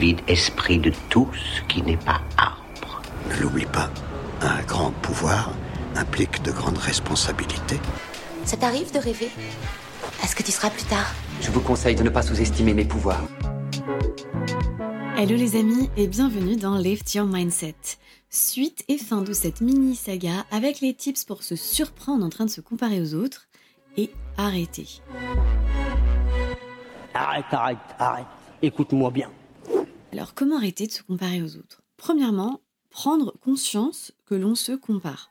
vide esprit de tout ce qui n'est pas arbre. Ne l'oublie pas, un grand pouvoir implique de grandes responsabilités. Ça t'arrive de rêver Est-ce que tu seras plus tard? Je vous conseille de ne pas sous-estimer mes pouvoirs. Hello les amis et bienvenue dans Lift Your Mindset. Suite et fin de cette mini saga avec les tips pour se surprendre en train de se comparer aux autres et arrêter. Arrête, arrête, arrête. Écoute-moi bien. Alors comment arrêter de se comparer aux autres? Premièrement, prendre conscience que l'on se compare.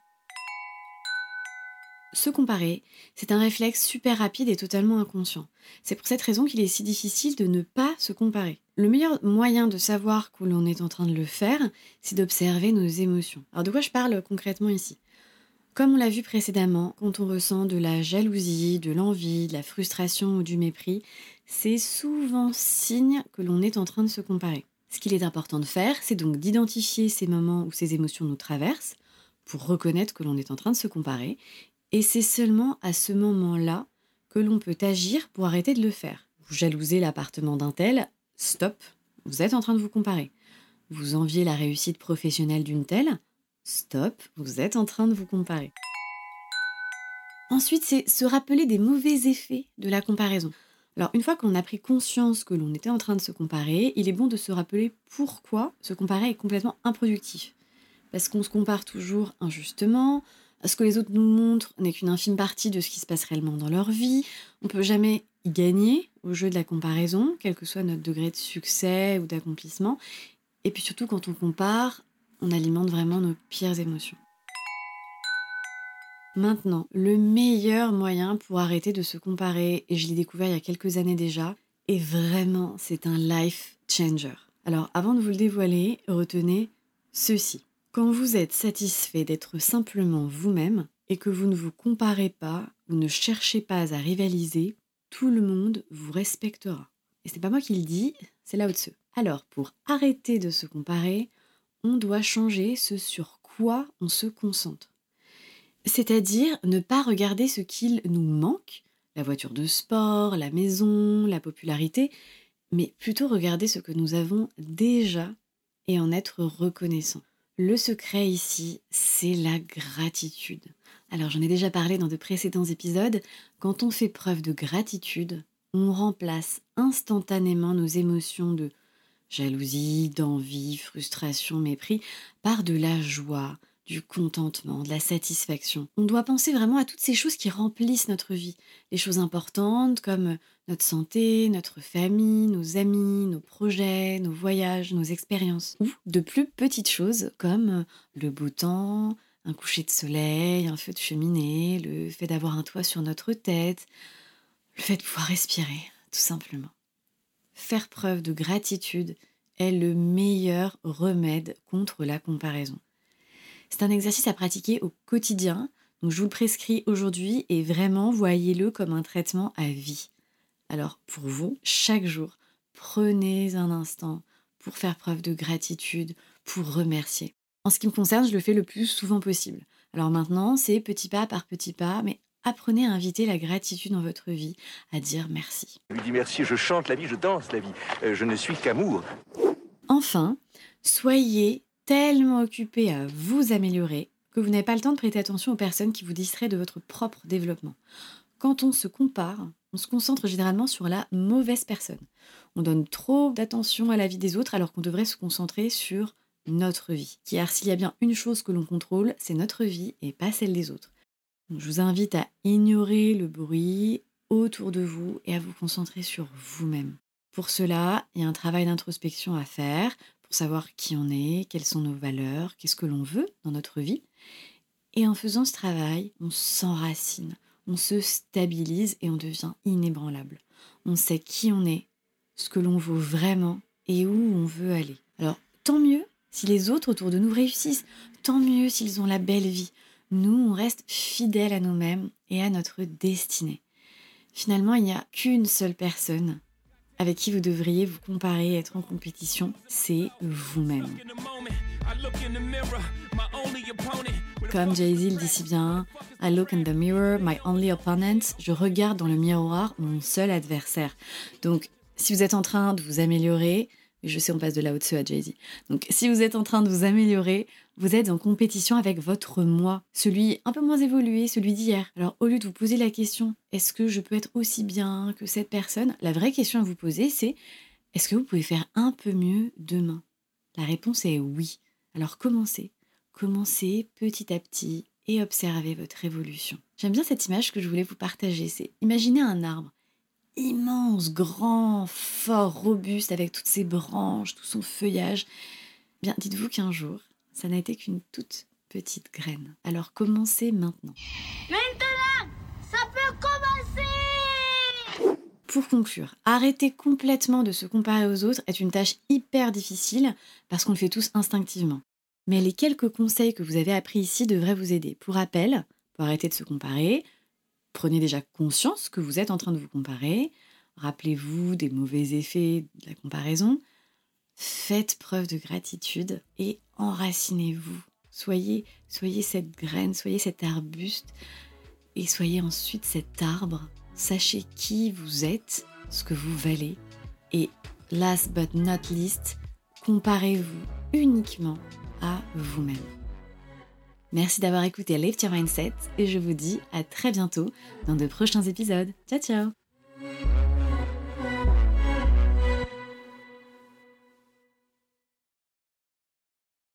Se comparer, c'est un réflexe super rapide et totalement inconscient. C'est pour cette raison qu'il est si difficile de ne pas se comparer. Le meilleur moyen de savoir que l'on est en train de le faire, c'est d'observer nos émotions. Alors de quoi je parle concrètement ici? Comme on l'a vu précédemment, quand on ressent de la jalousie, de l'envie, de la frustration ou du mépris, c'est souvent signe que l'on est en train de se comparer. Ce qu'il est important de faire, c'est donc d'identifier ces moments où ces émotions nous traversent pour reconnaître que l'on est en train de se comparer et c'est seulement à ce moment-là que l'on peut agir pour arrêter de le faire. Vous jalousez l'appartement d'un tel, stop, vous êtes en train de vous comparer. Vous enviez la réussite professionnelle d'une telle, stop, vous êtes en train de vous comparer. Ensuite, c'est se rappeler des mauvais effets de la comparaison. Alors, une fois qu'on a pris conscience que l'on était en train de se comparer, il est bon de se rappeler pourquoi se comparer est complètement improductif. Parce qu'on se compare toujours injustement, ce que les autres nous montrent n'est qu'une infime partie de ce qui se passe réellement dans leur vie. On ne peut jamais y gagner au jeu de la comparaison, quel que soit notre degré de succès ou d'accomplissement. Et puis surtout, quand on compare, on alimente vraiment nos pires émotions. Maintenant, le meilleur moyen pour arrêter de se comparer, et je l'ai découvert il y a quelques années déjà, et vraiment, c'est un life changer. Alors, avant de vous le dévoiler, retenez ceci. Quand vous êtes satisfait d'être simplement vous-même et que vous ne vous comparez pas ou ne cherchez pas à rivaliser, tout le monde vous respectera. Et c'est pas moi qui le dis, c'est là Tzu. Alors, pour arrêter de se comparer, on doit changer ce sur quoi on se concentre. C'est-à-dire ne pas regarder ce qu'il nous manque, la voiture de sport, la maison, la popularité, mais plutôt regarder ce que nous avons déjà et en être reconnaissant. Le secret ici, c'est la gratitude. Alors j'en ai déjà parlé dans de précédents épisodes, quand on fait preuve de gratitude, on remplace instantanément nos émotions de jalousie, d'envie, frustration, mépris par de la joie, du contentement, de la satisfaction. On doit penser vraiment à toutes ces choses qui remplissent notre vie. Les choses importantes comme notre santé, notre famille, nos amis, nos projets, nos voyages, nos expériences. Ou de plus petites choses comme le beau temps, un coucher de soleil, un feu de cheminée, le fait d'avoir un toit sur notre tête, le fait de pouvoir respirer, tout simplement. Faire preuve de gratitude est le meilleur remède contre la comparaison. C'est un exercice à pratiquer au quotidien, donc je vous le prescris aujourd'hui et vraiment voyez-le comme un traitement à vie. Alors pour vous, chaque jour, prenez un instant pour faire preuve de gratitude, pour remercier. En ce qui me concerne, je le fais le plus souvent possible. Alors maintenant, c'est petit pas par petit pas, mais apprenez à inviter la gratitude dans votre vie, à dire merci. Je lui dis merci, je chante la vie, je danse la vie. Euh, je ne suis qu'amour. Enfin, soyez tellement occupé à vous améliorer que vous n'avez pas le temps de prêter attention aux personnes qui vous distraient de votre propre développement. Quand on se compare, on se concentre généralement sur la mauvaise personne. On donne trop d'attention à la vie des autres alors qu'on devrait se concentrer sur notre vie. Car s'il y a bien une chose que l'on contrôle, c'est notre vie et pas celle des autres. je vous invite à ignorer le bruit autour de vous et à vous concentrer sur vous-même. Pour cela, il y a un travail d'introspection à faire savoir qui on est, quelles sont nos valeurs, qu'est-ce que l'on veut dans notre vie. Et en faisant ce travail, on s'enracine, on se stabilise et on devient inébranlable. On sait qui on est, ce que l'on vaut vraiment et où on veut aller. Alors, tant mieux si les autres autour de nous réussissent, tant mieux s'ils ont la belle vie. Nous, on reste fidèles à nous-mêmes et à notre destinée. Finalement, il n'y a qu'une seule personne avec qui vous devriez vous comparer et être en compétition, c'est vous-même. Comme Jay-Z le dit si bien, I look in the mirror, my only opponent, je regarde dans le miroir mon seul adversaire. Donc, si vous êtes en train de vous améliorer, je sais, on passe de la haute à Jay-Z. Donc, si vous êtes en train de vous améliorer, vous êtes en compétition avec votre moi, celui un peu moins évolué, celui d'hier. Alors, au lieu de vous poser la question, est-ce que je peux être aussi bien que cette personne La vraie question à vous poser, c'est, est-ce que vous pouvez faire un peu mieux demain? La réponse est oui. Alors, commencez. Commencez petit à petit et observez votre évolution. J'aime bien cette image que je voulais vous partager. C'est imaginez un arbre immense, grand, fort, robuste, avec toutes ses branches, tout son feuillage. Bien, dites-vous qu'un jour, ça n'a été qu'une toute petite graine. Alors commencez maintenant. Maintenant, ça peut commencer Pour conclure, arrêter complètement de se comparer aux autres est une tâche hyper difficile parce qu'on le fait tous instinctivement. Mais les quelques conseils que vous avez appris ici devraient vous aider. Pour rappel, pour arrêter de se comparer, prenez déjà conscience que vous êtes en train de vous comparer. Rappelez-vous des mauvais effets de la comparaison. Faites preuve de gratitude et enracinez-vous. Soyez, soyez cette graine, soyez cet arbuste et soyez ensuite cet arbre. Sachez qui vous êtes, ce que vous valez. Et last but not least, comparez-vous uniquement à vous-même. Merci d'avoir écouté Lift Your Mindset et je vous dis à très bientôt dans de prochains épisodes. Ciao ciao